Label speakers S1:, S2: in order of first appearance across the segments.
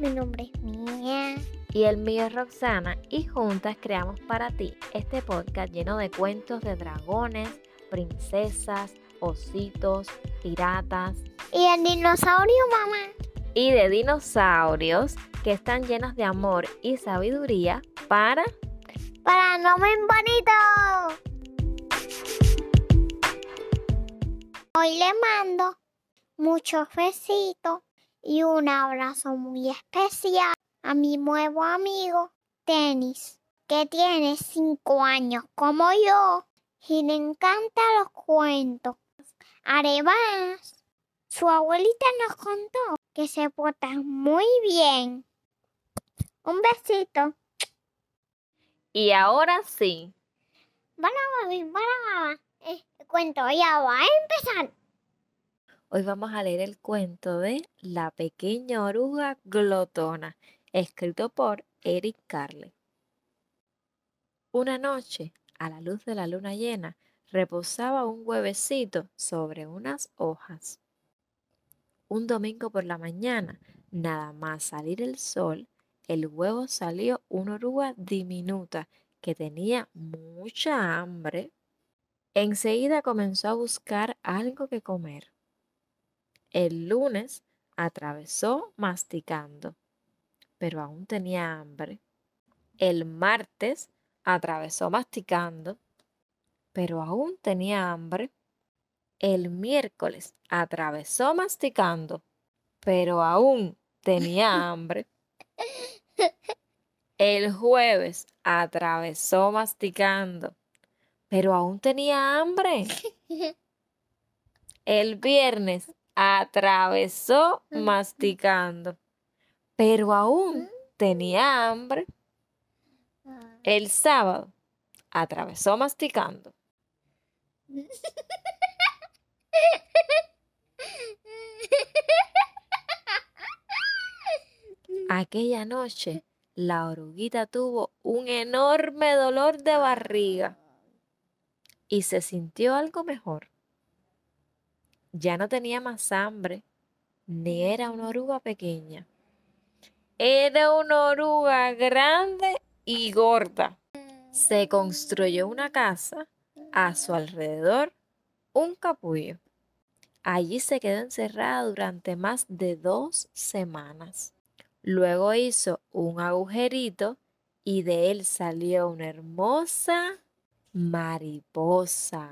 S1: mi nombre es Mía.
S2: Y el mío es Roxana y juntas creamos para ti este podcast lleno de cuentos de dragones, princesas, ositos, piratas.
S1: Y el dinosaurio, mamá.
S2: Y de dinosaurios que están llenos de amor y sabiduría para...
S1: Para no me bonito. Hoy le mando muchos besitos y un abrazo muy especial a mi nuevo amigo Tenis, que tiene cinco años como yo y le encantan los cuentos. Además, su abuelita nos contó que se porta muy bien. Un besito.
S2: Y ahora sí.
S1: Para mami, para mamá. Eh, el cuento ya va a empezar.
S2: Hoy vamos a leer el cuento de La pequeña oruga glotona, escrito por Eric Carle. Una noche, a la luz de la luna llena, reposaba un huevecito sobre unas hojas. Un domingo por la mañana, nada más salir el sol, el huevo salió una oruga diminuta que tenía mucha hambre. Enseguida comenzó a buscar algo que comer. El lunes atravesó masticando, pero aún tenía hambre. El martes atravesó masticando, pero aún tenía hambre. El miércoles atravesó masticando, pero aún tenía hambre. El jueves atravesó masticando, pero aún tenía hambre. El viernes atravesó masticando, pero aún tenía hambre. El sábado atravesó masticando. Aquella noche, la oruguita tuvo un enorme dolor de barriga y se sintió algo mejor. Ya no tenía más hambre, ni era una oruga pequeña. Era una oruga grande y gorda. Se construyó una casa, a su alrededor un capullo. Allí se quedó encerrada durante más de dos semanas. Luego hizo un agujerito y de él salió una hermosa mariposa.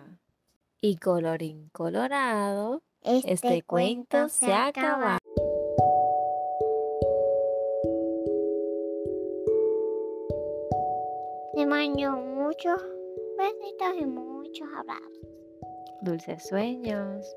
S2: Y colorín colorado,
S1: Este,
S2: este, cuento se ha acabado.
S1: Le mando muchos besitos y muchos abrazos.
S2: Dulces sueños.